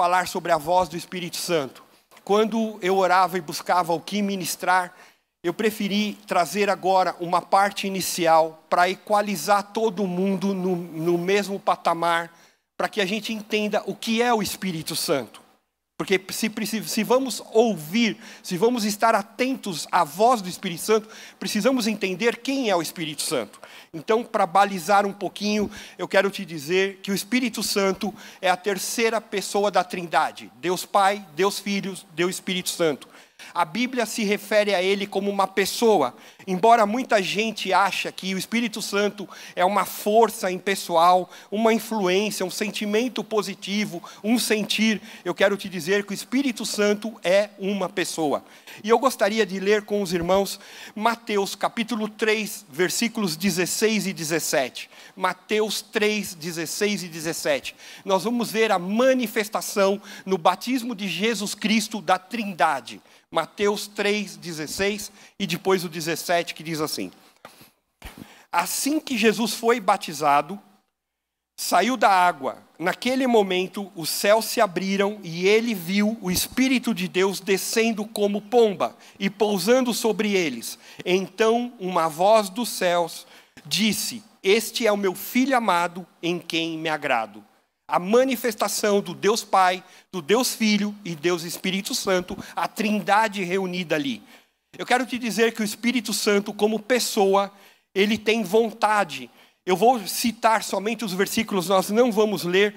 falar sobre a voz do Espírito Santo. Quando eu orava e buscava o que ministrar, eu preferi trazer agora uma parte inicial para equalizar todo mundo no, no mesmo patamar, para que a gente entenda o que é o Espírito Santo. Porque se, se, vamos ouvir, se vamos estar atentos à voz do Espírito Santo, precisamos entender quem é o Espírito Santo. Então, para balizar um pouquinho, eu quero te dizer que o Espírito Santo é a terceira pessoa da Trindade: Deus Pai, Deus Filho, Deus Espírito Santo. A Bíblia se refere a ele como uma pessoa, embora muita gente ache que o Espírito Santo é uma força impessoal, uma influência, um sentimento positivo, um sentir, eu quero te dizer que o Espírito Santo é uma pessoa. E eu gostaria de ler com os irmãos Mateus capítulo 3, versículos 16 e 17. Mateus 3, 16 e 17. Nós vamos ver a manifestação no batismo de Jesus Cristo da Trindade. Mateus 3, 16 e depois o 17 que diz assim: Assim que Jesus foi batizado, saiu da água. Naquele momento, os céus se abriram e ele viu o Espírito de Deus descendo como pomba e pousando sobre eles. Então, uma voz dos céus disse: Este é o meu filho amado, em quem me agrado a manifestação do Deus Pai, do Deus Filho e Deus Espírito Santo, a trindade reunida ali. Eu quero te dizer que o Espírito Santo, como pessoa, ele tem vontade. Eu vou citar somente os versículos, nós não vamos ler,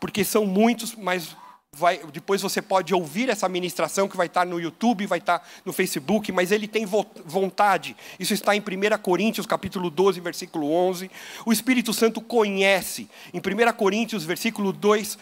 porque são muitos, mas vai, depois você pode ouvir essa ministração que vai estar no YouTube, vai estar no Facebook, mas ele tem vontade. Isso está em 1 Coríntios, capítulo 12, versículo 11. O Espírito Santo conhece. Em 1 Coríntios, versículo 2,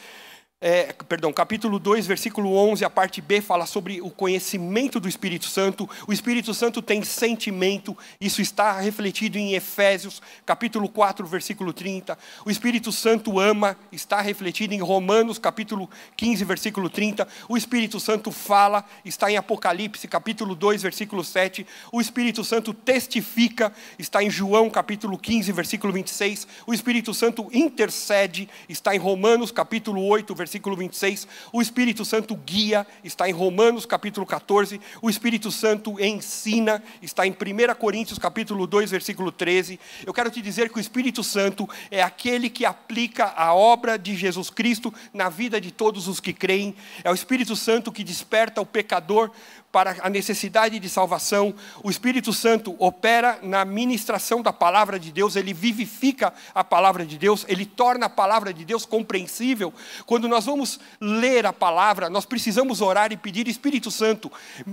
é, perdão, capítulo 2, versículo 11, a parte B fala sobre o conhecimento do Espírito Santo. O Espírito Santo tem sentimento, isso está refletido em Efésios, capítulo 4, versículo 30. O Espírito Santo ama, está refletido em Romanos, capítulo 15, versículo 30. O Espírito Santo fala, está em Apocalipse, capítulo 2, versículo 7. O Espírito Santo testifica, está em João, capítulo 15, versículo 26. O Espírito Santo intercede, está em Romanos, capítulo 8, versículo versículo 26. O Espírito Santo guia, está em Romanos capítulo 14. O Espírito Santo ensina, está em 1 Coríntios capítulo 2, versículo 13. Eu quero te dizer que o Espírito Santo é aquele que aplica a obra de Jesus Cristo na vida de todos os que creem. É o Espírito Santo que desperta o pecador para a necessidade de salvação. O Espírito Santo opera na ministração da palavra de Deus, ele vivifica a palavra de Deus, ele torna a palavra de Deus compreensível. Quando nós vamos ler a palavra, nós precisamos orar e pedir: Espírito Santo,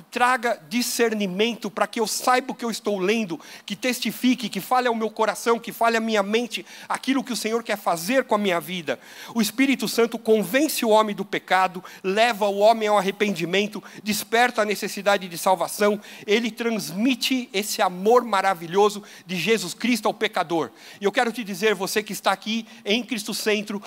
traga discernimento para que eu saiba o que eu estou lendo, que testifique, que fale ao meu coração, que fale à minha mente aquilo que o Senhor quer fazer com a minha vida. O Espírito Santo convence o homem do pecado, leva o homem ao arrependimento, desperta a necessidade necessidade de salvação, ele transmite esse amor maravilhoso de Jesus Cristo ao pecador. E eu quero te dizer, você que está aqui em Cristo Centro,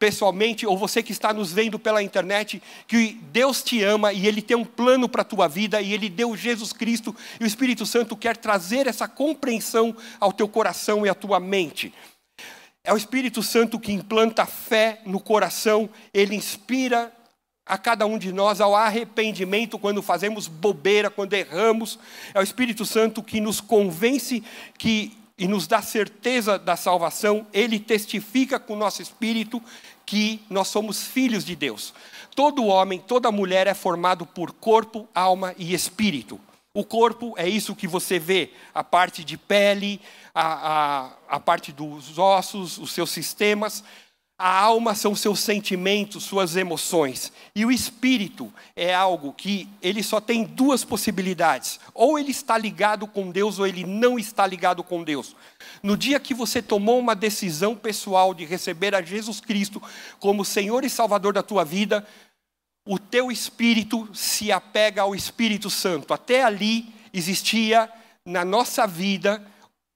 pessoalmente, ou você que está nos vendo pela internet, que Deus te ama e Ele tem um plano para a tua vida e Ele deu Jesus Cristo e o Espírito Santo quer trazer essa compreensão ao teu coração e à tua mente. É o Espírito Santo que implanta fé no coração, ele inspira a cada um de nós ao arrependimento quando fazemos bobeira, quando erramos. É o Espírito Santo que nos convence que e nos dá certeza da salvação, ele testifica com o nosso espírito que nós somos filhos de Deus. Todo homem, toda mulher é formado por corpo, alma e espírito. O corpo é isso que você vê, a parte de pele, a, a, a parte dos ossos, os seus sistemas. A alma são seus sentimentos, suas emoções. E o espírito é algo que ele só tem duas possibilidades. Ou ele está ligado com Deus ou ele não está ligado com Deus. No dia que você tomou uma decisão pessoal de receber a Jesus Cristo como Senhor e Salvador da tua vida, o teu espírito se apega ao Espírito Santo. Até ali existia na nossa vida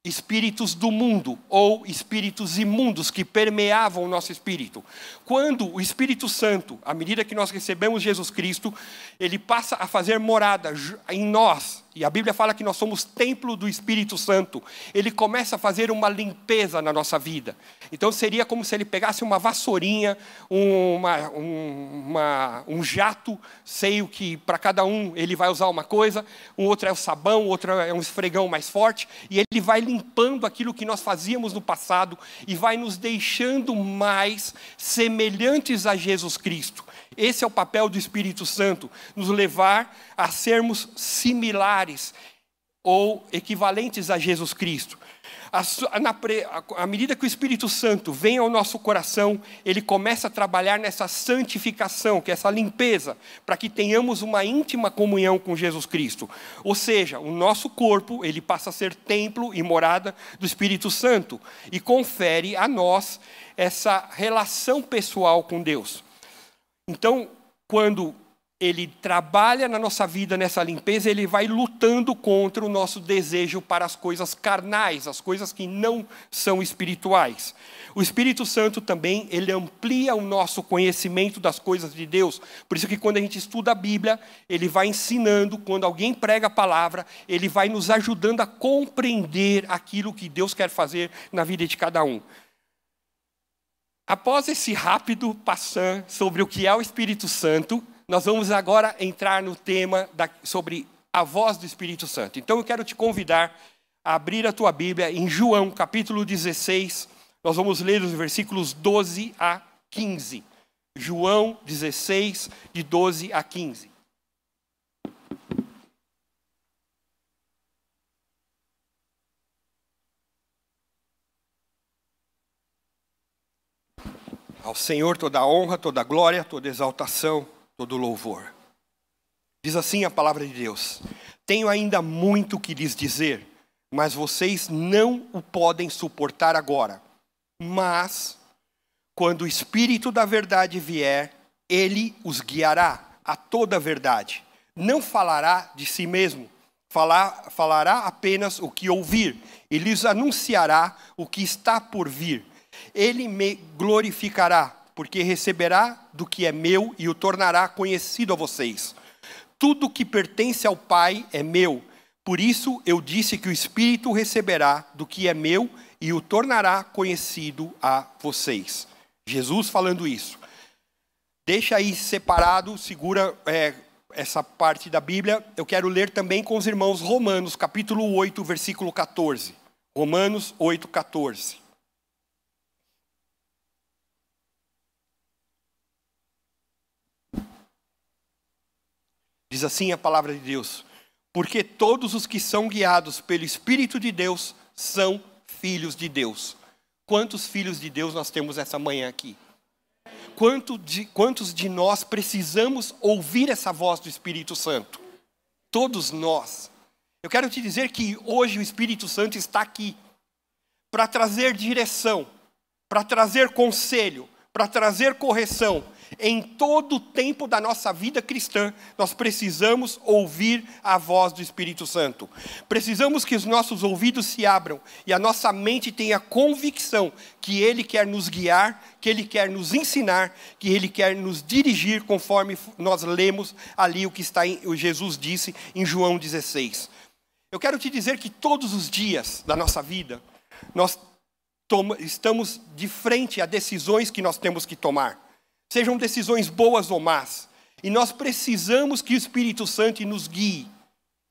espíritos do mundo ou espíritos imundos que permeavam o nosso espírito. Quando o Espírito Santo, à medida que nós recebemos Jesus Cristo, ele passa a fazer morada em nós, e a Bíblia fala que nós somos templo do Espírito Santo, ele começa a fazer uma limpeza na nossa vida. Então seria como se ele pegasse uma vassourinha, uma, uma, um jato, sei o que para cada um ele vai usar uma coisa, um outro é o sabão, o outro é um esfregão mais forte, e ele vai limpando aquilo que nós fazíamos no passado e vai nos deixando mais semelhantes a Jesus Cristo. Esse é o papel do Espírito Santo, nos levar a sermos similares ou equivalentes a Jesus Cristo. À medida que o Espírito Santo vem ao nosso coração, ele começa a trabalhar nessa santificação, que é essa limpeza, para que tenhamos uma íntima comunhão com Jesus Cristo. Ou seja, o nosso corpo, ele passa a ser templo e morada do Espírito Santo e confere a nós essa relação pessoal com Deus. Então, quando ele trabalha na nossa vida nessa limpeza, ele vai lutando contra o nosso desejo para as coisas carnais, as coisas que não são espirituais. O Espírito Santo também, ele amplia o nosso conhecimento das coisas de Deus. Por isso que quando a gente estuda a Bíblia, ele vai ensinando, quando alguém prega a palavra, ele vai nos ajudando a compreender aquilo que Deus quer fazer na vida de cada um. Após esse rápido passão sobre o que é o Espírito Santo, nós vamos agora entrar no tema da, sobre a voz do Espírito Santo. Então eu quero te convidar a abrir a tua Bíblia em João, capítulo 16. Nós vamos ler os versículos 12 a 15. João 16, de 12 a 15. Ao Senhor toda honra, toda glória, toda exaltação, todo louvor. Diz assim a palavra de Deus: Tenho ainda muito que lhes dizer, mas vocês não o podem suportar agora. Mas, quando o Espírito da Verdade vier, ele os guiará a toda a verdade. Não falará de si mesmo, falar, falará apenas o que ouvir, e lhes anunciará o que está por vir ele me glorificará, porque receberá do que é meu e o tornará conhecido a vocês. Tudo que pertence ao Pai é meu. Por isso eu disse que o Espírito receberá do que é meu e o tornará conhecido a vocês. Jesus falando isso. Deixa aí separado, segura é, essa parte da Bíblia. Eu quero ler também com os irmãos Romanos, capítulo 8, versículo 14. Romanos 8, 14. Diz assim a palavra de Deus: Porque todos os que são guiados pelo Espírito de Deus são filhos de Deus. Quantos filhos de Deus nós temos essa manhã aqui? Quanto de, quantos de nós precisamos ouvir essa voz do Espírito Santo? Todos nós. Eu quero te dizer que hoje o Espírito Santo está aqui para trazer direção, para trazer conselho, para trazer correção, em todo o tempo da nossa vida cristã, nós precisamos ouvir a voz do Espírito Santo. Precisamos que os nossos ouvidos se abram e a nossa mente tenha convicção que Ele quer nos guiar, que Ele quer nos ensinar, que Ele quer nos dirigir conforme nós lemos ali o que está em, o Jesus disse em João 16. Eu quero te dizer que todos os dias da nossa vida, nós estamos de frente a decisões que nós temos que tomar sejam decisões boas ou más. E nós precisamos que o Espírito Santo nos guie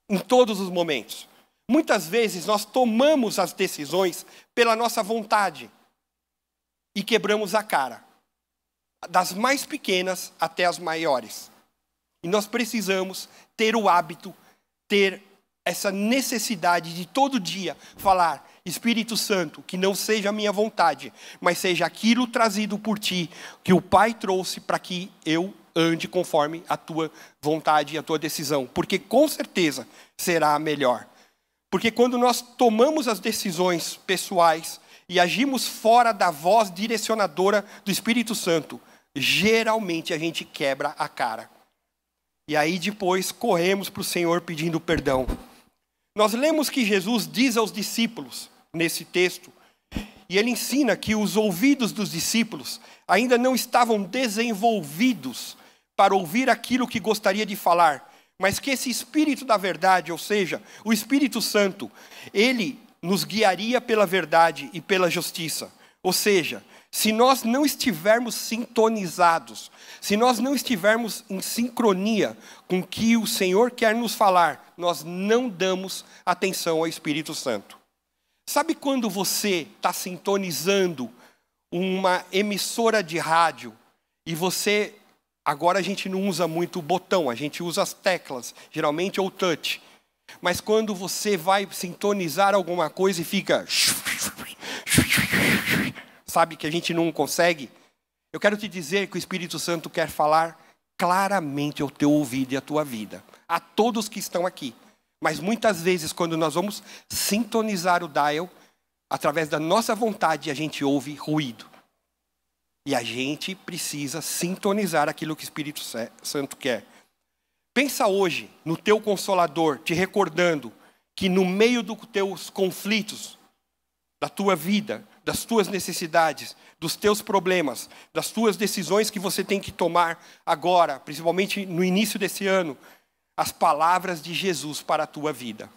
em todos os momentos. Muitas vezes nós tomamos as decisões pela nossa vontade e quebramos a cara, das mais pequenas até as maiores. E nós precisamos ter o hábito, ter essa necessidade de todo dia falar: Espírito Santo, que não seja a minha vontade, mas seja aquilo trazido por ti, que o Pai trouxe para que eu ande conforme a tua vontade e a tua decisão, porque com certeza será a melhor. Porque quando nós tomamos as decisões pessoais e agimos fora da voz direcionadora do Espírito Santo, geralmente a gente quebra a cara. E aí depois corremos para o Senhor pedindo perdão. Nós lemos que Jesus diz aos discípulos, nesse texto, e ele ensina que os ouvidos dos discípulos ainda não estavam desenvolvidos para ouvir aquilo que gostaria de falar, mas que esse Espírito da verdade, ou seja, o Espírito Santo, ele nos guiaria pela verdade e pela justiça. Ou seja, se nós não estivermos sintonizados, se nós não estivermos em sincronia com o que o Senhor quer nos falar, nós não damos atenção ao Espírito Santo. Sabe quando você está sintonizando uma emissora de rádio e você Agora a gente não usa muito o botão, a gente usa as teclas, geralmente ou touch. Mas quando você vai sintonizar alguma coisa e fica. Sabe que a gente não consegue? Eu quero te dizer que o Espírito Santo quer falar claramente ao teu ouvido e à tua vida, a todos que estão aqui. Mas muitas vezes, quando nós vamos sintonizar o dial, através da nossa vontade, a gente ouve ruído. E a gente precisa sintonizar aquilo que o Espírito Santo quer. Pensa hoje no teu consolador, te recordando que no meio dos teus conflitos, da tua vida, das tuas necessidades, dos teus problemas, das tuas decisões que você tem que tomar agora, principalmente no início desse ano, as palavras de Jesus para a tua vida.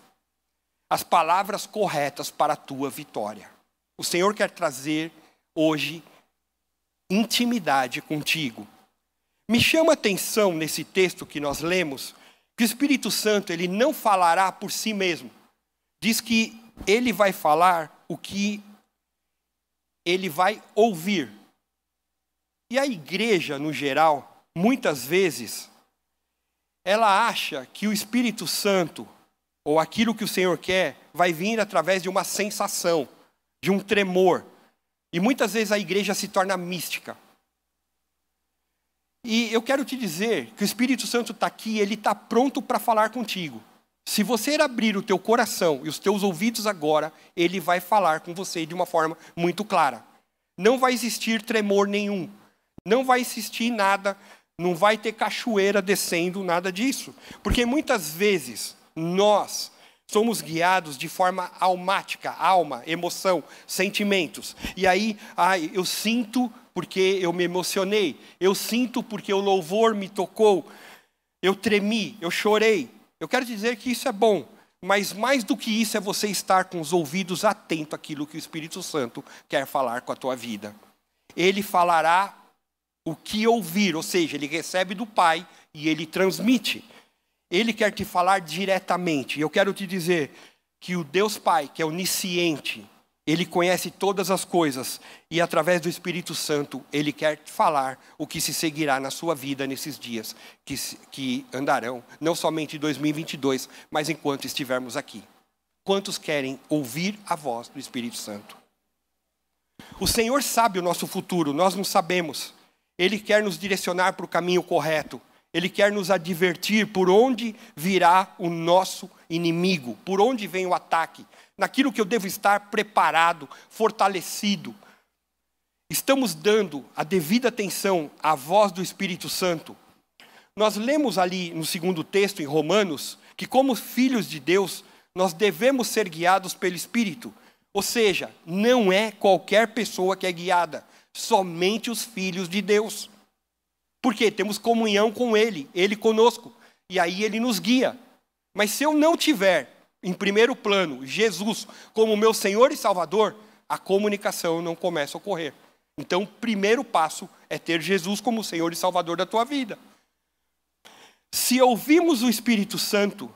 As palavras corretas para a tua vitória. O Senhor quer trazer hoje intimidade contigo. Me chama a atenção nesse texto que nós lemos que o Espírito Santo ele não falará por si mesmo. Diz que ele vai falar o que ele vai ouvir. E a igreja, no geral, muitas vezes, ela acha que o Espírito Santo, ou aquilo que o Senhor quer, vai vir através de uma sensação, de um tremor, e muitas vezes a igreja se torna mística. E eu quero te dizer que o Espírito Santo está aqui, ele está pronto para falar contigo. Se você abrir o teu coração e os teus ouvidos agora, ele vai falar com você de uma forma muito clara. Não vai existir tremor nenhum. Não vai existir nada, não vai ter cachoeira descendo, nada disso. Porque muitas vezes nós Somos guiados de forma almática, alma, emoção, sentimentos. E aí, ai, eu sinto porque eu me emocionei, eu sinto porque o louvor me tocou, eu tremi, eu chorei. Eu quero dizer que isso é bom, mas mais do que isso é você estar com os ouvidos atentos àquilo que o Espírito Santo quer falar com a tua vida. Ele falará o que ouvir, ou seja, ele recebe do Pai e ele transmite. Ele quer te falar diretamente. Eu quero te dizer que o Deus Pai, que é onisciente, ele conhece todas as coisas e através do Espírito Santo ele quer falar o que se seguirá na sua vida nesses dias que, que andarão, não somente em 2022, mas enquanto estivermos aqui. Quantos querem ouvir a voz do Espírito Santo? O Senhor sabe o nosso futuro, nós não sabemos. Ele quer nos direcionar para o caminho correto. Ele quer nos advertir por onde virá o nosso inimigo, por onde vem o ataque, naquilo que eu devo estar preparado, fortalecido. Estamos dando a devida atenção à voz do Espírito Santo. Nós lemos ali no segundo texto, em Romanos, que como filhos de Deus, nós devemos ser guiados pelo Espírito. Ou seja, não é qualquer pessoa que é guiada, somente os filhos de Deus. Porque temos comunhão com Ele, Ele conosco. E aí Ele nos guia. Mas se eu não tiver, em primeiro plano, Jesus como meu Senhor e Salvador, a comunicação não começa a ocorrer. Então, o primeiro passo é ter Jesus como Senhor e Salvador da tua vida. Se ouvimos o Espírito Santo,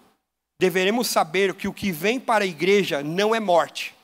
deveremos saber que o que vem para a igreja não é morte.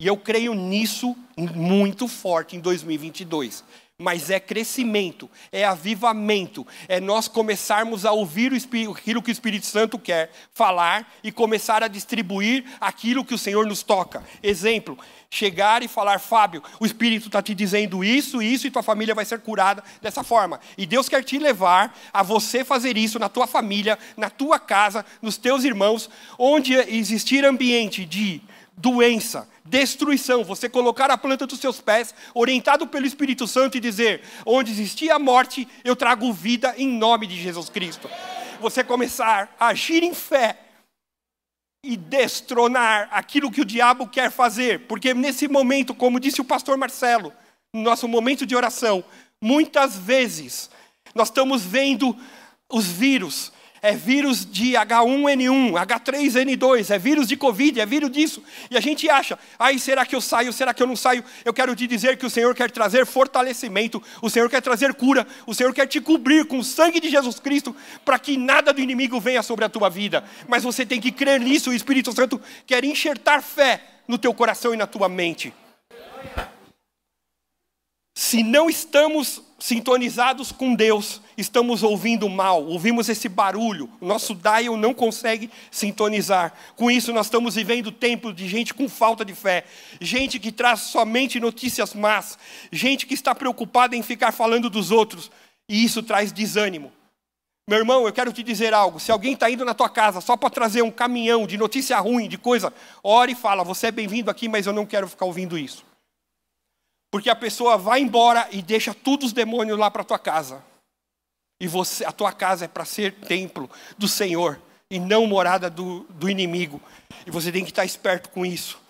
E eu creio nisso muito forte em 2022 mas é crescimento, é avivamento, é nós começarmos a ouvir aquilo que o Espírito Santo quer falar e começar a distribuir aquilo que o Senhor nos toca. Exemplo, chegar e falar, Fábio, o Espírito está te dizendo isso, isso, e tua família vai ser curada dessa forma. E Deus quer te levar a você fazer isso na tua família, na tua casa, nos teus irmãos, onde existir ambiente de doença, destruição. Você colocar a planta dos seus pés, orientado pelo Espírito Santo, e dizer: onde existia a morte, eu trago vida em nome de Jesus Cristo. Você começar a agir em fé e destronar aquilo que o diabo quer fazer, porque nesse momento, como disse o pastor Marcelo, no nosso momento de oração, muitas vezes nós estamos vendo os vírus, é vírus de H1N1, H3N2, é vírus de Covid, é vírus disso. E a gente acha, aí será que eu saio, será que eu não saio? Eu quero te dizer que o Senhor quer trazer fortalecimento, o Senhor quer trazer cura, o Senhor quer te cobrir com o sangue de Jesus Cristo, para que nada do inimigo venha sobre a tua vida. Mas você tem que crer nisso, o Espírito Santo quer enxertar fé no teu coração e na tua mente. Se não estamos sintonizados com Deus, estamos ouvindo mal, ouvimos esse barulho, o nosso dial não consegue sintonizar. Com isso, nós estamos vivendo tempo de gente com falta de fé, gente que traz somente notícias más, gente que está preocupada em ficar falando dos outros, e isso traz desânimo. Meu irmão, eu quero te dizer algo. Se alguém está indo na tua casa só para trazer um caminhão de notícia ruim, de coisa, ore e fala: Você é bem-vindo aqui, mas eu não quero ficar ouvindo isso. Porque a pessoa vai embora e deixa todos os demônios lá para tua casa. E você, a tua casa é para ser templo do Senhor e não morada do, do inimigo. E você tem que estar esperto com isso.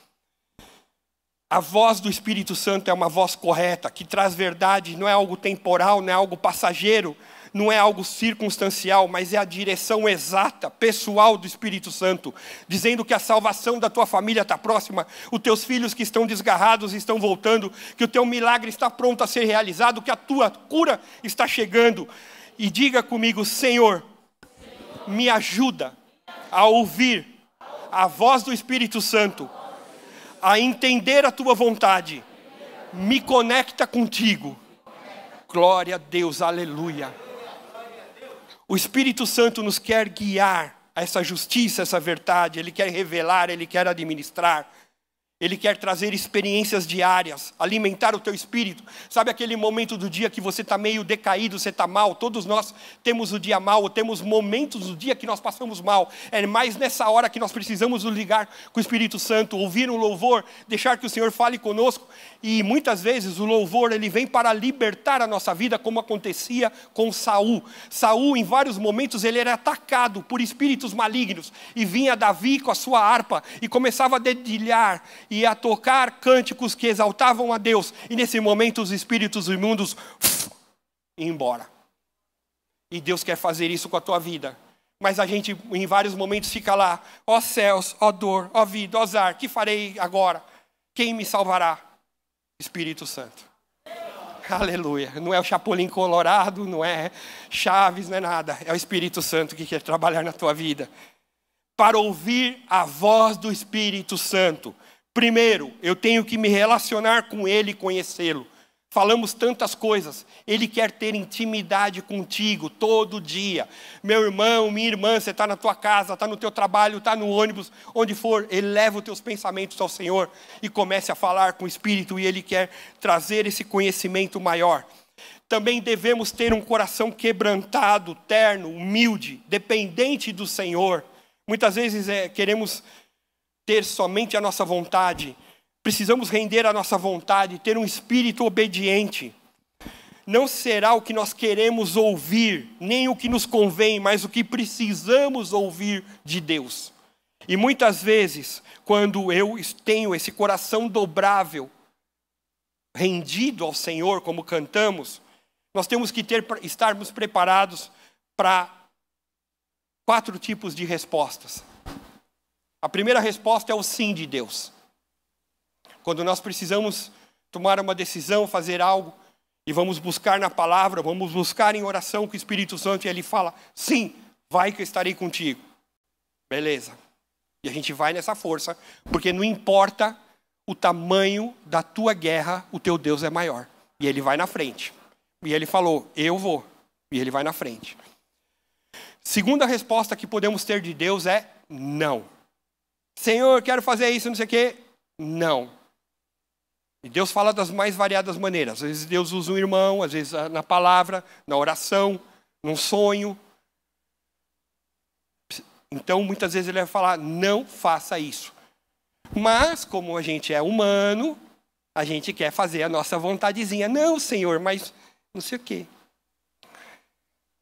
A voz do Espírito Santo é uma voz correta, que traz verdade, não é algo temporal, não é algo passageiro, não é algo circunstancial, mas é a direção exata, pessoal do Espírito Santo, dizendo que a salvação da tua família está próxima, os teus filhos que estão desgarrados estão voltando, que o teu milagre está pronto a ser realizado, que a tua cura está chegando. E diga comigo, Senhor, me ajuda a ouvir a voz do Espírito Santo, a entender a tua vontade, me conecta contigo. Glória a Deus, aleluia. O Espírito Santo nos quer guiar a essa justiça, essa verdade, ele quer revelar, ele quer administrar. Ele quer trazer experiências diárias, alimentar o teu espírito. Sabe aquele momento do dia que você está meio decaído, você está mal? Todos nós temos o dia mal, temos momentos do dia que nós passamos mal. É mais nessa hora que nós precisamos nos ligar com o Espírito Santo, ouvir um louvor, deixar que o Senhor fale conosco. E muitas vezes o louvor ele vem para libertar a nossa vida, como acontecia com Saul. Saul, em vários momentos, ele era atacado por espíritos malignos. E vinha Davi com a sua harpa e começava a dedilhar e a tocar cânticos que exaltavam a Deus. E nesse momento os espíritos imundos iam embora. E Deus quer fazer isso com a tua vida. Mas a gente, em vários momentos, fica lá: ó céus, ó dor, ó vida, ó azar, que farei agora? Quem me salvará? Espírito Santo. Aleluia. Não é o Chapolin Colorado, não é Chaves, não é nada. É o Espírito Santo que quer trabalhar na tua vida. Para ouvir a voz do Espírito Santo, Primeiro, eu tenho que me relacionar com Ele e conhecê-lo. Falamos tantas coisas. Ele quer ter intimidade contigo todo dia. Meu irmão, minha irmã, você está na tua casa, está no teu trabalho, está no ônibus, onde for, eleva os teus pensamentos ao Senhor e comece a falar com o Espírito e Ele quer trazer esse conhecimento maior. Também devemos ter um coração quebrantado, terno, humilde, dependente do Senhor. Muitas vezes é, queremos ter somente a nossa vontade, precisamos render a nossa vontade, ter um espírito obediente. Não será o que nós queremos ouvir, nem o que nos convém, mas o que precisamos ouvir de Deus. E muitas vezes, quando eu tenho esse coração dobrável, rendido ao Senhor, como cantamos, nós temos que ter, estarmos preparados para quatro tipos de respostas. A primeira resposta é o sim de Deus. Quando nós precisamos tomar uma decisão, fazer algo, e vamos buscar na palavra, vamos buscar em oração com o Espírito Santo, e ele fala: sim, vai que eu estarei contigo. Beleza. E a gente vai nessa força, porque não importa o tamanho da tua guerra, o teu Deus é maior. E ele vai na frente. E ele falou: Eu vou. E ele vai na frente. Segunda resposta que podemos ter de Deus é não. Senhor, quero fazer isso, não sei o quê. Não. E Deus fala das mais variadas maneiras. Às vezes Deus usa um irmão, às vezes na palavra, na oração, num sonho. Então, muitas vezes ele vai falar: não faça isso. Mas, como a gente é humano, a gente quer fazer a nossa vontadezinha. Não, Senhor, mas não sei o quê.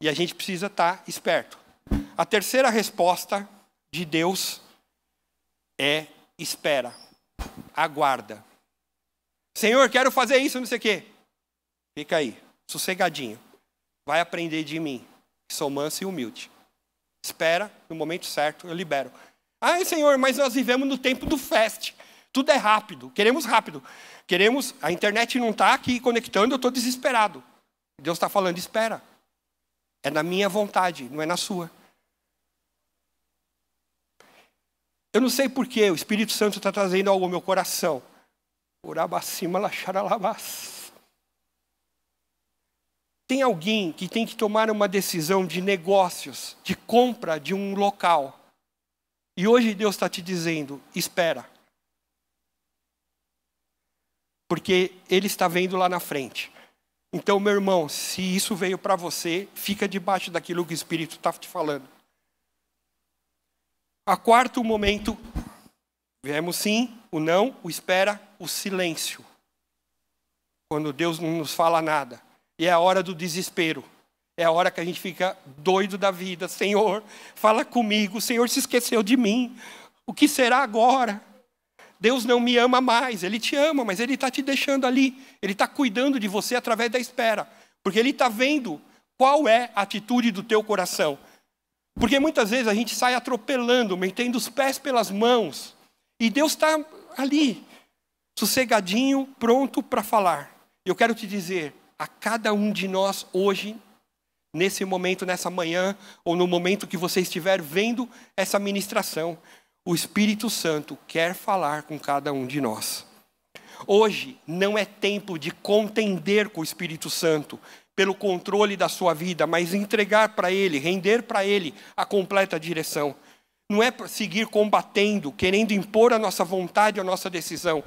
E a gente precisa estar esperto. A terceira resposta de Deus é espera, aguarda. Senhor, quero fazer isso, não sei o quê. Fica aí, sossegadinho. Vai aprender de mim, sou manso e humilde. Espera, no momento certo, eu libero. Ai, Senhor, mas nós vivemos no tempo do fast. Tudo é rápido, queremos rápido. Queremos, a internet não está aqui conectando, eu estou desesperado. Deus está falando, espera. É na minha vontade, não é na sua. Eu não sei porquê, o Espírito Santo está trazendo algo ao meu coração. Tem alguém que tem que tomar uma decisão de negócios, de compra de um local. E hoje Deus está te dizendo: espera. Porque Ele está vendo lá na frente. Então, meu irmão, se isso veio para você, fica debaixo daquilo que o Espírito está te falando. A quarto momento, viemos sim, o não, o espera, o silêncio. Quando Deus não nos fala nada. E é a hora do desespero. É a hora que a gente fica doido da vida. Senhor, fala comigo. O Senhor se esqueceu de mim. O que será agora? Deus não me ama mais. Ele te ama, mas Ele está te deixando ali. Ele está cuidando de você através da espera. Porque Ele está vendo qual é a atitude do teu coração. Porque muitas vezes a gente sai atropelando, metendo os pés pelas mãos, e Deus está ali, sossegadinho, pronto para falar. Eu quero te dizer, a cada um de nós hoje, nesse momento, nessa manhã, ou no momento que você estiver vendo essa ministração, o Espírito Santo quer falar com cada um de nós. Hoje não é tempo de contender com o Espírito Santo, pelo controle da sua vida, mas entregar para Ele, render para Ele a completa direção. Não é para seguir combatendo, querendo impor a nossa vontade, a nossa decisão.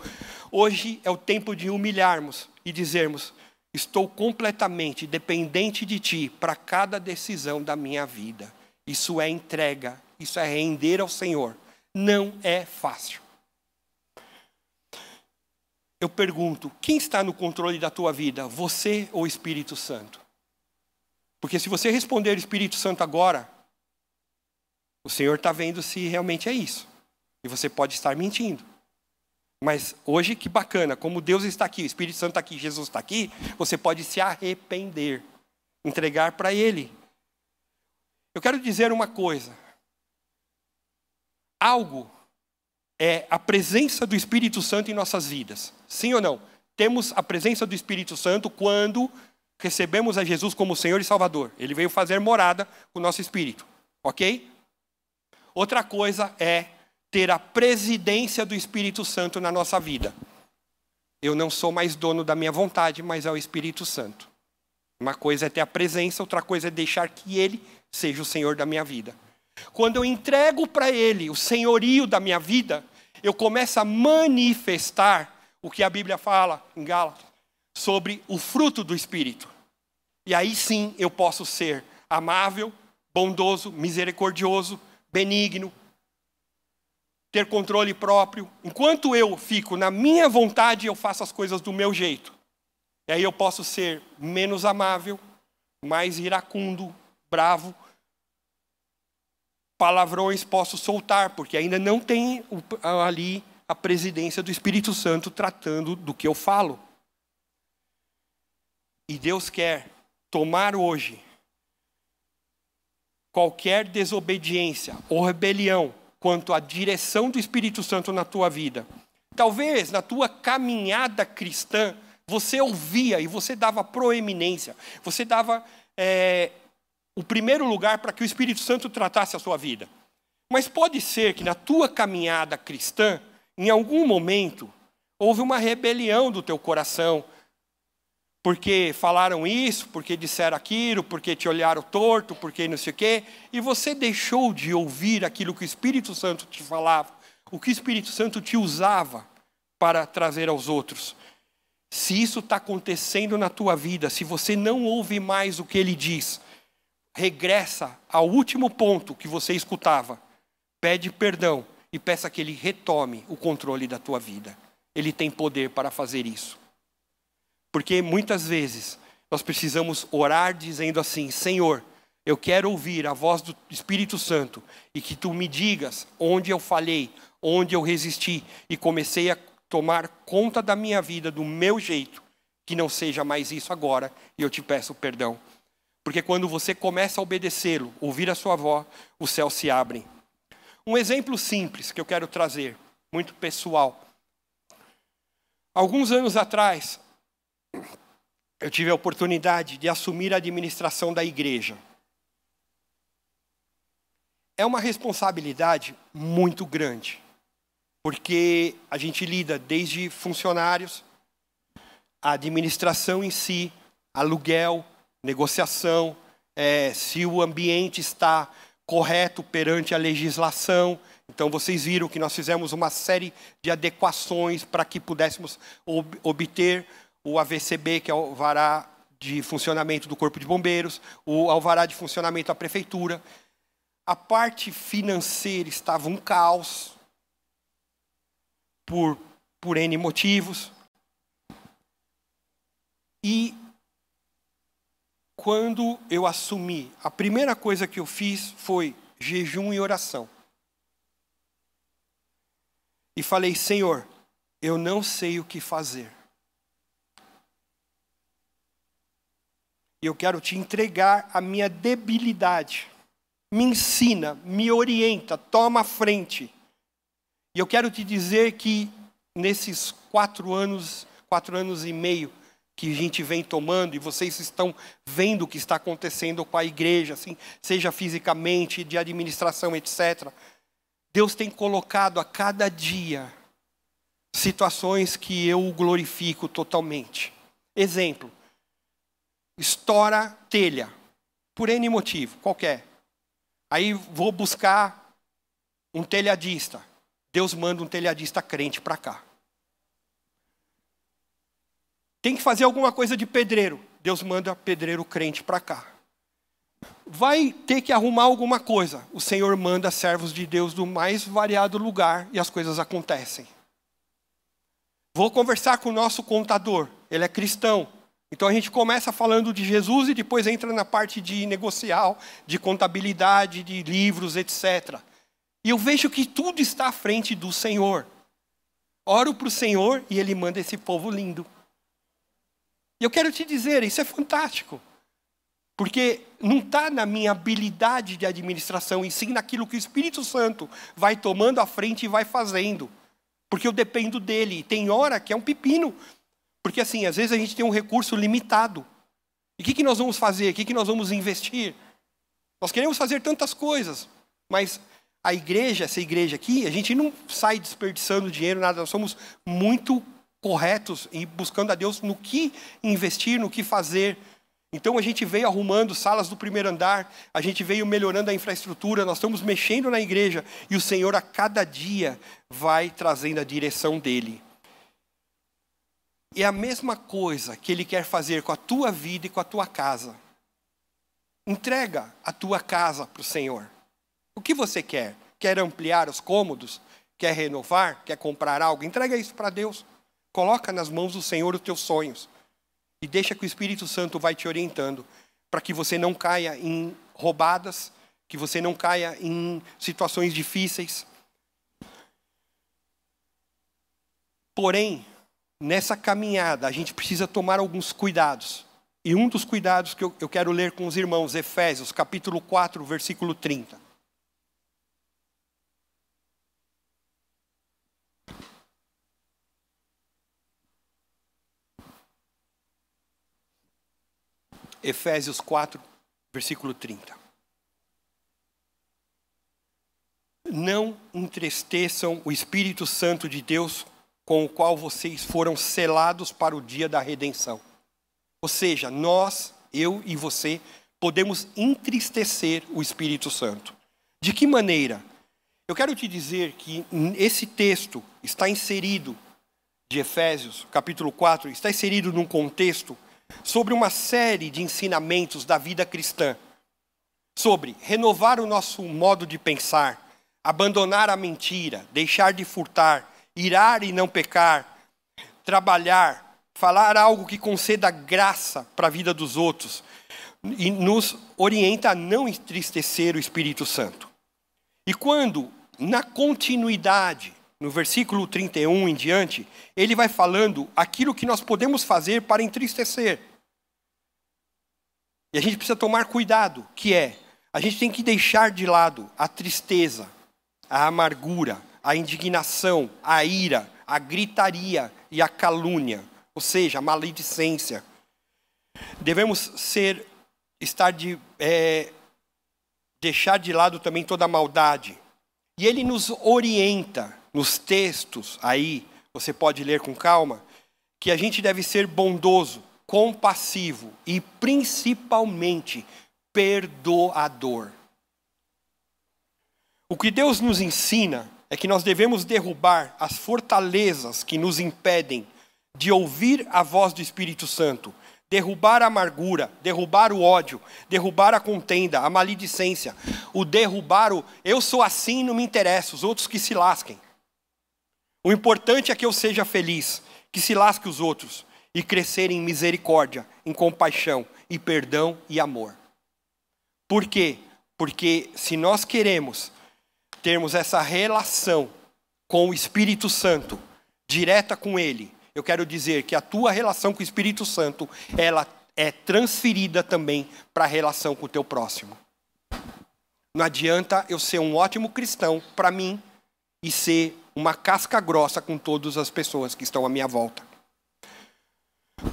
Hoje é o tempo de humilharmos e dizermos: Estou completamente dependente de Ti para cada decisão da minha vida. Isso é entrega, isso é render ao Senhor. Não é fácil. Eu pergunto: quem está no controle da tua vida, você ou o Espírito Santo? Porque se você responder Espírito Santo agora, o Senhor está vendo se realmente é isso. E você pode estar mentindo. Mas hoje, que bacana, como Deus está aqui, o Espírito Santo está aqui, Jesus está aqui, você pode se arrepender, entregar para Ele. Eu quero dizer uma coisa. Algo é a presença do Espírito Santo em nossas vidas. Sim ou não? Temos a presença do Espírito Santo quando recebemos a Jesus como Senhor e Salvador. Ele veio fazer morada com o nosso espírito. Ok? Outra coisa é ter a presidência do Espírito Santo na nossa vida. Eu não sou mais dono da minha vontade, mas é o Espírito Santo. Uma coisa é ter a presença, outra coisa é deixar que Ele seja o Senhor da minha vida. Quando eu entrego para Ele o senhorio da minha vida, eu começo a manifestar o que a Bíblia fala em Gálatas sobre o fruto do Espírito. E aí sim eu posso ser amável, bondoso, misericordioso, benigno, ter controle próprio. Enquanto eu fico na minha vontade, eu faço as coisas do meu jeito. E aí eu posso ser menos amável, mais iracundo, bravo, palavrões posso soltar, porque ainda não tem ali a presidência do Espírito Santo tratando do que eu falo. E Deus quer tomar hoje qualquer desobediência ou rebelião quanto à direção do Espírito Santo na tua vida. Talvez na tua caminhada cristã você ouvia e você dava proeminência, você dava é, o primeiro lugar para que o Espírito Santo tratasse a sua vida. Mas pode ser que na tua caminhada cristã, em algum momento, houve uma rebelião do teu coração, porque falaram isso, porque disseram aquilo, porque te olharam torto, porque não sei o quê, e você deixou de ouvir aquilo que o Espírito Santo te falava, o que o Espírito Santo te usava para trazer aos outros. Se isso está acontecendo na tua vida, se você não ouve mais o que ele diz, regressa ao último ponto que você escutava, pede perdão e peça que Ele retome o controle da tua vida. Ele tem poder para fazer isso. Porque muitas vezes nós precisamos orar dizendo assim: Senhor, eu quero ouvir a voz do Espírito Santo e que tu me digas onde eu falhei, onde eu resisti e comecei a tomar conta da minha vida do meu jeito, que não seja mais isso agora, e eu te peço perdão. Porque quando você começa a obedecê-lo, ouvir a sua voz, os céus se abrem. Um exemplo simples que eu quero trazer, muito pessoal. Alguns anos atrás, eu tive a oportunidade de assumir a administração da igreja. É uma responsabilidade muito grande, porque a gente lida desde funcionários, a administração em si, aluguel, negociação, é, se o ambiente está correto perante a legislação. Então, vocês viram que nós fizemos uma série de adequações para que pudéssemos ob obter o AVCB, que é o alvará de funcionamento do Corpo de Bombeiros, o alvará de funcionamento da Prefeitura. A parte financeira estava um caos, por, por N motivos. E quando eu assumi, a primeira coisa que eu fiz foi jejum e oração. E falei, Senhor, eu não sei o que fazer. E eu quero te entregar a minha debilidade. Me ensina, me orienta, toma a frente. E eu quero te dizer que nesses quatro anos, quatro anos e meio, que a gente vem tomando e vocês estão vendo o que está acontecendo com a igreja, assim, seja fisicamente, de administração, etc. Deus tem colocado a cada dia situações que eu glorifico totalmente. Exemplo: estoura telha, por N motivo, qualquer. Aí vou buscar um telhadista. Deus manda um telhadista crente para cá. Tem que fazer alguma coisa de pedreiro. Deus manda pedreiro crente para cá. Vai ter que arrumar alguma coisa. O Senhor manda servos de Deus do mais variado lugar e as coisas acontecem. Vou conversar com o nosso contador. Ele é cristão. Então a gente começa falando de Jesus e depois entra na parte de negocial, de contabilidade, de livros, etc. E eu vejo que tudo está à frente do Senhor. Oro para o Senhor e Ele manda esse povo lindo. E eu quero te dizer, isso é fantástico. Porque não está na minha habilidade de administração, e sim naquilo que o Espírito Santo vai tomando à frente e vai fazendo. Porque eu dependo dele. E tem hora que é um pepino. Porque assim, às vezes a gente tem um recurso limitado. E o que, que nós vamos fazer? O que, que nós vamos investir? Nós queremos fazer tantas coisas, mas a igreja, essa igreja aqui, a gente não sai desperdiçando dinheiro, nada. Nós somos muito corretos e buscando a Deus no que investir, no que fazer. Então a gente veio arrumando salas do primeiro andar, a gente veio melhorando a infraestrutura, nós estamos mexendo na igreja e o Senhor a cada dia vai trazendo a direção dele. É a mesma coisa que ele quer fazer com a tua vida e com a tua casa. Entrega a tua casa para o Senhor. O que você quer? Quer ampliar os cômodos? Quer renovar? Quer comprar algo? Entrega isso para Deus. Coloca nas mãos do Senhor os teus sonhos. E deixa que o Espírito Santo vai te orientando para que você não caia em roubadas, que você não caia em situações difíceis. Porém, nessa caminhada, a gente precisa tomar alguns cuidados. E um dos cuidados que eu, quero ler com os irmãos, Efésios, capítulo 4, versículo 30. Efésios 4, versículo 30. Não entristeçam o Espírito Santo de Deus, com o qual vocês foram selados para o dia da redenção. Ou seja, nós, eu e você, podemos entristecer o Espírito Santo. De que maneira? Eu quero te dizer que esse texto está inserido de Efésios, capítulo 4, está inserido num contexto sobre uma série de ensinamentos da vida cristã, sobre renovar o nosso modo de pensar, abandonar a mentira, deixar de furtar, irar e não pecar, trabalhar, falar algo que conceda graça para a vida dos outros e nos orienta a não entristecer o Espírito Santo. E quando, na continuidade, no versículo 31 em diante, ele vai falando aquilo que nós podemos fazer para entristecer. E a gente precisa tomar cuidado, que é, a gente tem que deixar de lado a tristeza, a amargura, a indignação, a ira, a gritaria e a calúnia, ou seja, a maledicência. Devemos ser, estar de, é, deixar de lado também toda a maldade. E ele nos orienta nos textos aí, você pode ler com calma, que a gente deve ser bondoso, compassivo e principalmente perdoador. O que Deus nos ensina é que nós devemos derrubar as fortalezas que nos impedem de ouvir a voz do Espírito Santo, derrubar a amargura, derrubar o ódio, derrubar a contenda, a maledicência, o derrubar o eu sou assim, não me interessa, os outros que se lasquem. O importante é que eu seja feliz, que se lasque os outros e crescer em misericórdia, em compaixão e perdão e amor. Por quê? Porque se nós queremos termos essa relação com o Espírito Santo, direta com Ele, eu quero dizer que a tua relação com o Espírito Santo, ela é transferida também para a relação com o teu próximo. Não adianta eu ser um ótimo cristão para mim e ser uma casca grossa com todas as pessoas que estão à minha volta.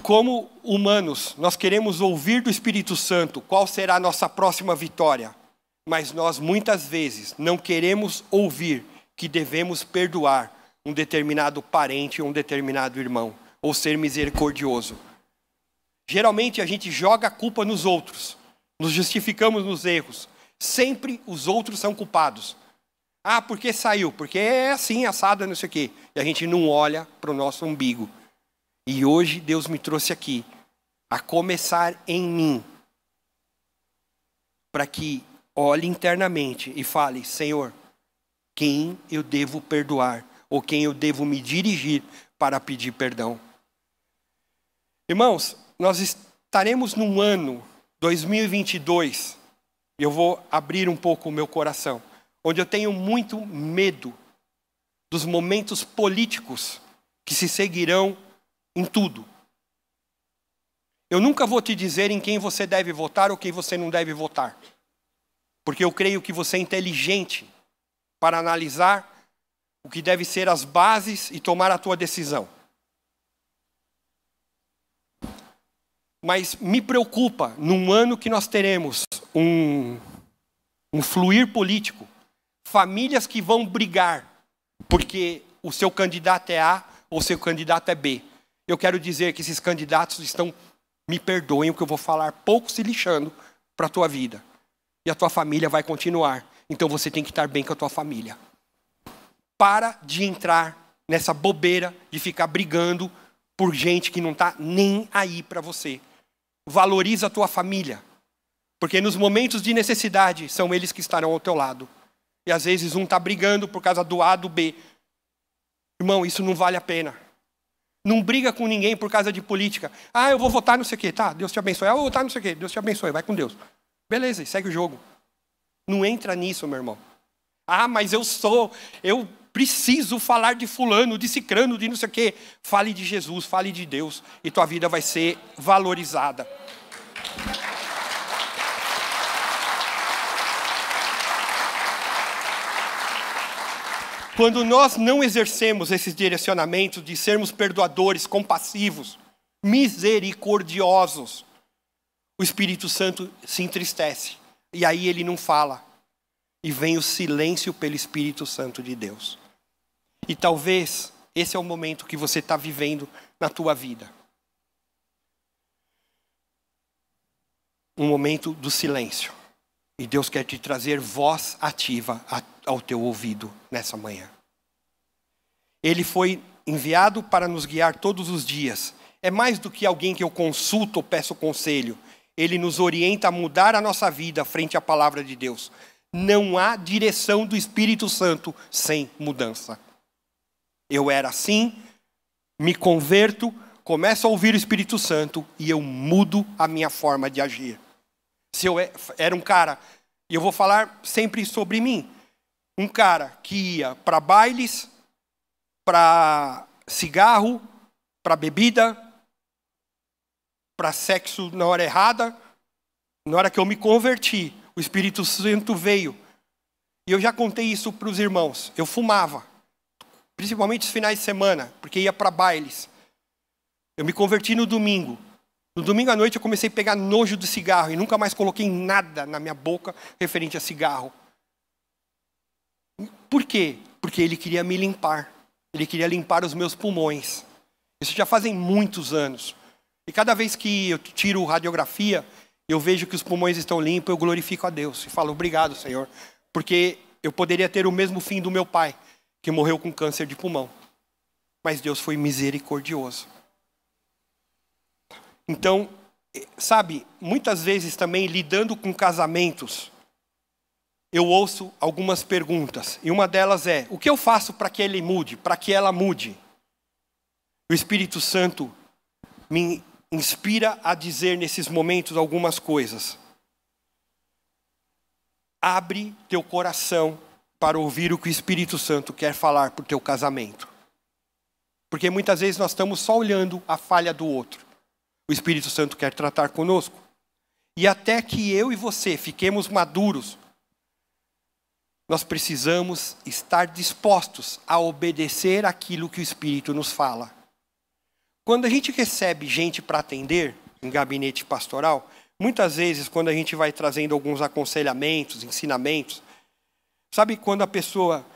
Como humanos, nós queremos ouvir do Espírito Santo qual será a nossa próxima vitória mas nós muitas vezes não queremos ouvir que devemos perdoar um determinado parente ou um determinado irmão, ou ser misericordioso. Geralmente a gente joga a culpa nos outros, nos justificamos nos erros. Sempre os outros são culpados. Ah, porque saiu? Porque é assim, assado, não sei o quê. E a gente não olha para o nosso umbigo. E hoje Deus me trouxe aqui, a começar em mim, para que olhe internamente e fale: Senhor, quem eu devo perdoar ou quem eu devo me dirigir para pedir perdão. Irmãos, nós estaremos num ano 2022, e eu vou abrir um pouco o meu coração, onde eu tenho muito medo dos momentos políticos que se seguirão em tudo. Eu nunca vou te dizer em quem você deve votar ou quem você não deve votar. Porque eu creio que você é inteligente para analisar o que deve ser as bases e tomar a tua decisão. Mas me preocupa, num ano que nós teremos um, um fluir político, famílias que vão brigar porque o seu candidato é A ou o seu candidato é B. Eu quero dizer que esses candidatos estão, me perdoem o que eu vou falar, pouco se lixando para a tua vida e a tua família vai continuar. Então você tem que estar bem com a tua família. Para de entrar nessa bobeira de ficar brigando por gente que não está nem aí para você. Valoriza a tua família. Porque nos momentos de necessidade são eles que estarão ao teu lado. E às vezes um está brigando por causa do A, do B. Irmão, isso não vale a pena. Não briga com ninguém por causa de política. Ah, eu vou votar não sei o quê. Tá, Deus te abençoe. Ah, eu vou votar não sei o quê. Deus te abençoe. Vai com Deus. Beleza, segue o jogo. Não entra nisso, meu irmão. Ah, mas eu sou, eu preciso falar de fulano, de cicrano, de não sei o quê. Fale de Jesus, fale de Deus e tua vida vai ser valorizada. Quando nós não exercemos esses direcionamentos de sermos perdoadores, compassivos, misericordiosos, o Espírito Santo se entristece. E aí ele não fala. E vem o silêncio pelo Espírito Santo de Deus. E talvez esse é o momento que você está vivendo na tua vida. Um momento do silêncio. E Deus quer te trazer voz ativa ao teu ouvido nessa manhã. Ele foi enviado para nos guiar todos os dias. É mais do que alguém que eu consulto ou peço conselho ele nos orienta a mudar a nossa vida frente à palavra de Deus. não há direção do Espírito Santo sem mudança. Eu era assim, me converto, começo a ouvir o Espírito Santo e eu mudo a minha forma de agir. Se eu é, era um cara, e eu vou falar sempre sobre mim, um cara que ia para bailes, para cigarro, para bebida, para sexo na hora errada, na hora que eu me converti, o Espírito Santo veio. E eu já contei isso para os irmãos. Eu fumava, principalmente os finais de semana, porque ia para bailes. Eu me converti no domingo. No domingo à noite eu comecei a pegar nojo do cigarro e nunca mais coloquei nada na minha boca referente a cigarro. Por quê? Porque ele queria me limpar. Ele queria limpar os meus pulmões. Isso já fazem muitos anos. E cada vez que eu tiro radiografia, eu vejo que os pulmões estão limpos, eu glorifico a Deus e falo obrigado, Senhor, porque eu poderia ter o mesmo fim do meu pai, que morreu com câncer de pulmão. Mas Deus foi misericordioso. Então, sabe, muitas vezes também lidando com casamentos, eu ouço algumas perguntas, e uma delas é: o que eu faço para que ele mude, para que ela mude? O Espírito Santo me inspira a dizer nesses momentos algumas coisas. Abre teu coração para ouvir o que o Espírito Santo quer falar para o teu casamento. Porque muitas vezes nós estamos só olhando a falha do outro. O Espírito Santo quer tratar conosco. E até que eu e você fiquemos maduros, nós precisamos estar dispostos a obedecer aquilo que o Espírito nos fala. Quando a gente recebe gente para atender em gabinete pastoral, muitas vezes quando a gente vai trazendo alguns aconselhamentos, ensinamentos, sabe quando a pessoa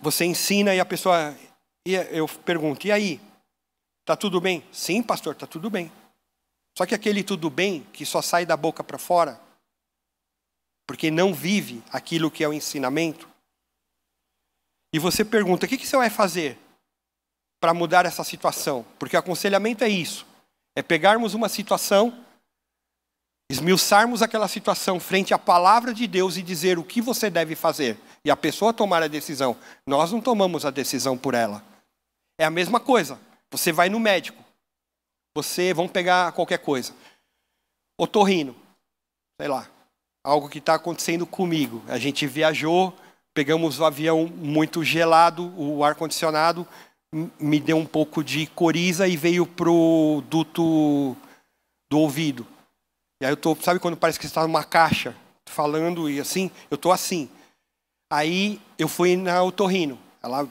você ensina e a pessoa eu pergunto: "E aí? Tá tudo bem?" "Sim, pastor, tá tudo bem." Só que aquele tudo bem que só sai da boca para fora, porque não vive aquilo que é o ensinamento. E você pergunta: o que, que você vai fazer? Para mudar essa situação. Porque aconselhamento é isso: é pegarmos uma situação, esmiuçarmos aquela situação frente à palavra de Deus e dizer o que você deve fazer. E a pessoa tomar a decisão. Nós não tomamos a decisão por ela. É a mesma coisa. Você vai no médico. Você, vamos pegar qualquer coisa. Otorrino. Sei lá. Algo que está acontecendo comigo. A gente viajou, pegamos o avião muito gelado, o ar-condicionado me deu um pouco de coriza e veio pro duto do ouvido. E aí eu tô, sabe quando parece que está numa caixa falando e assim, eu tô assim. Aí eu fui na otorrino, ela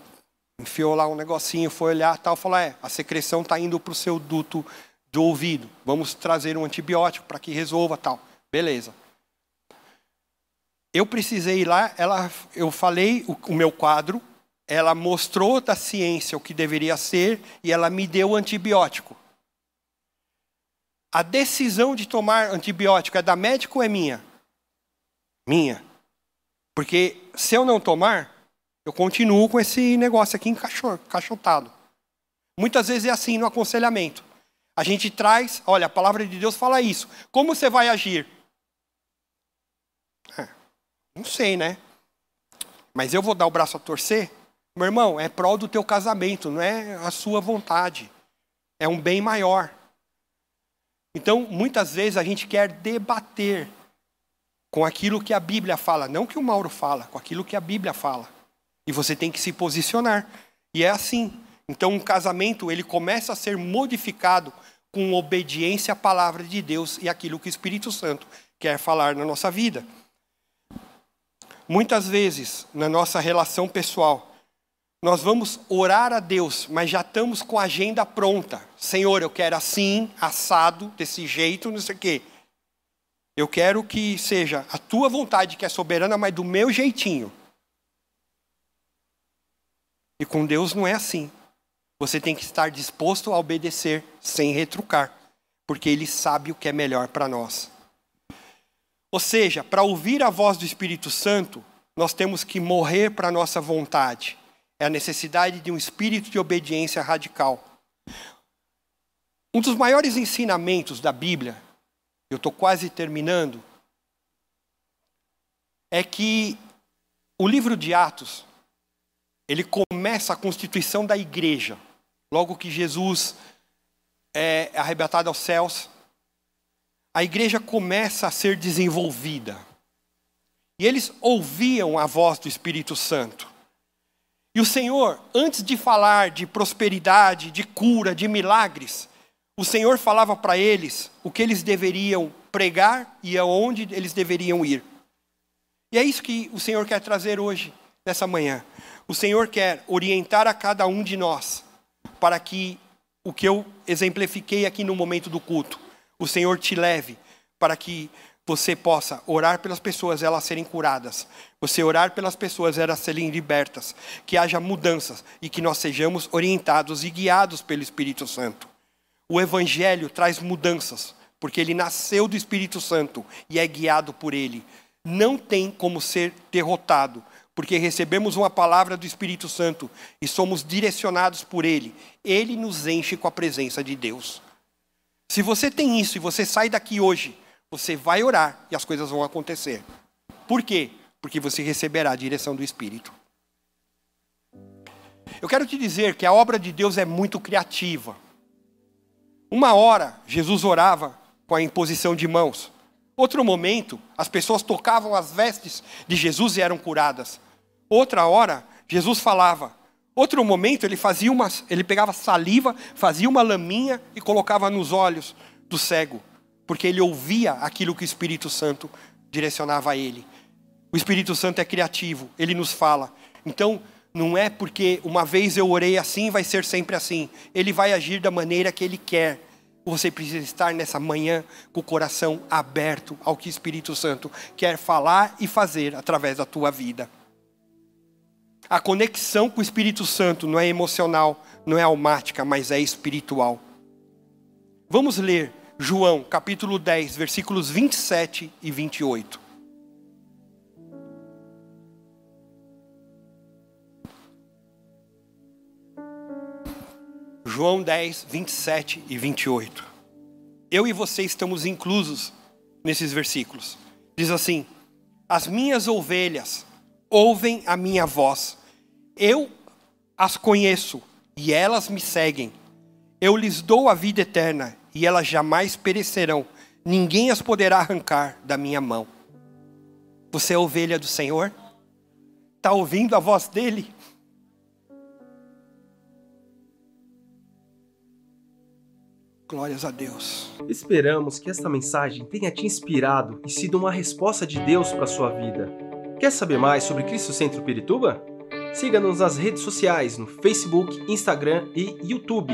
enfiou lá um negocinho, foi olhar, tal, falou: "É, a secreção está indo para o seu duto do ouvido. Vamos trazer um antibiótico para que resolva, tal". Beleza. Eu precisei ir lá, ela, eu falei o, o meu quadro, ela mostrou da ciência o que deveria ser e ela me deu antibiótico. A decisão de tomar antibiótico é da médica ou é minha? Minha. Porque se eu não tomar, eu continuo com esse negócio aqui encaixotado. Muitas vezes é assim no aconselhamento. A gente traz, olha, a palavra de Deus fala isso. Como você vai agir? É, não sei, né? Mas eu vou dar o braço a torcer? Meu irmão, é prol do teu casamento, não é a sua vontade. É um bem maior. Então, muitas vezes a gente quer debater com aquilo que a Bíblia fala, não que o Mauro fala, com aquilo que a Bíblia fala. E você tem que se posicionar. E é assim. Então, um casamento, ele começa a ser modificado com obediência à palavra de Deus e aquilo que o Espírito Santo quer falar na nossa vida. Muitas vezes, na nossa relação pessoal, nós vamos orar a Deus, mas já estamos com a agenda pronta. Senhor, eu quero assim, assado, desse jeito, não sei o quê. Eu quero que seja a tua vontade, que é soberana, mas do meu jeitinho. E com Deus não é assim. Você tem que estar disposto a obedecer sem retrucar, porque Ele sabe o que é melhor para nós. Ou seja, para ouvir a voz do Espírito Santo, nós temos que morrer para a nossa vontade é a necessidade de um espírito de obediência radical. Um dos maiores ensinamentos da Bíblia, eu estou quase terminando, é que o livro de Atos, ele começa a constituição da igreja. Logo que Jesus é arrebatado aos céus, a igreja começa a ser desenvolvida. E eles ouviam a voz do Espírito Santo. E o Senhor, antes de falar de prosperidade, de cura, de milagres, o Senhor falava para eles o que eles deveriam pregar e aonde eles deveriam ir. E é isso que o Senhor quer trazer hoje, nessa manhã. O Senhor quer orientar a cada um de nós para que o que eu exemplifiquei aqui no momento do culto, o Senhor te leve para que você possa orar pelas pessoas, elas serem curadas. Você orar pelas pessoas, elas serem libertas. Que haja mudanças e que nós sejamos orientados e guiados pelo Espírito Santo. O Evangelho traz mudanças, porque ele nasceu do Espírito Santo e é guiado por ele. Não tem como ser derrotado, porque recebemos uma palavra do Espírito Santo e somos direcionados por Ele. Ele nos enche com a presença de Deus. Se você tem isso e você sai daqui hoje, você vai orar e as coisas vão acontecer. Por quê? Porque você receberá a direção do Espírito. Eu quero te dizer que a obra de Deus é muito criativa. Uma hora, Jesus orava com a imposição de mãos. Outro momento, as pessoas tocavam as vestes de Jesus e eram curadas. Outra hora, Jesus falava. Outro momento, ele fazia uma, ele pegava saliva, fazia uma laminha e colocava nos olhos do cego, porque ele ouvia aquilo que o Espírito Santo direcionava a ele. O Espírito Santo é criativo, ele nos fala. Então, não é porque uma vez eu orei assim, vai ser sempre assim. Ele vai agir da maneira que ele quer. Você precisa estar nessa manhã com o coração aberto ao que o Espírito Santo quer falar e fazer através da tua vida. A conexão com o Espírito Santo não é emocional, não é almática, mas é espiritual. Vamos ler João, capítulo 10, versículos 27 e 28. João 10, 27 e 28. Eu e você estamos inclusos nesses versículos. Diz assim: As minhas ovelhas ouvem a minha voz, eu as conheço e elas me seguem. Eu lhes dou a vida eterna e elas jamais perecerão, ninguém as poderá arrancar da minha mão. Você é ovelha do Senhor? Está ouvindo a voz dele? Glórias a Deus. Esperamos que esta mensagem tenha te inspirado e sido uma resposta de Deus para sua vida. Quer saber mais sobre Cristo Centro Pirituba? Siga-nos nas redes sociais no Facebook, Instagram e YouTube,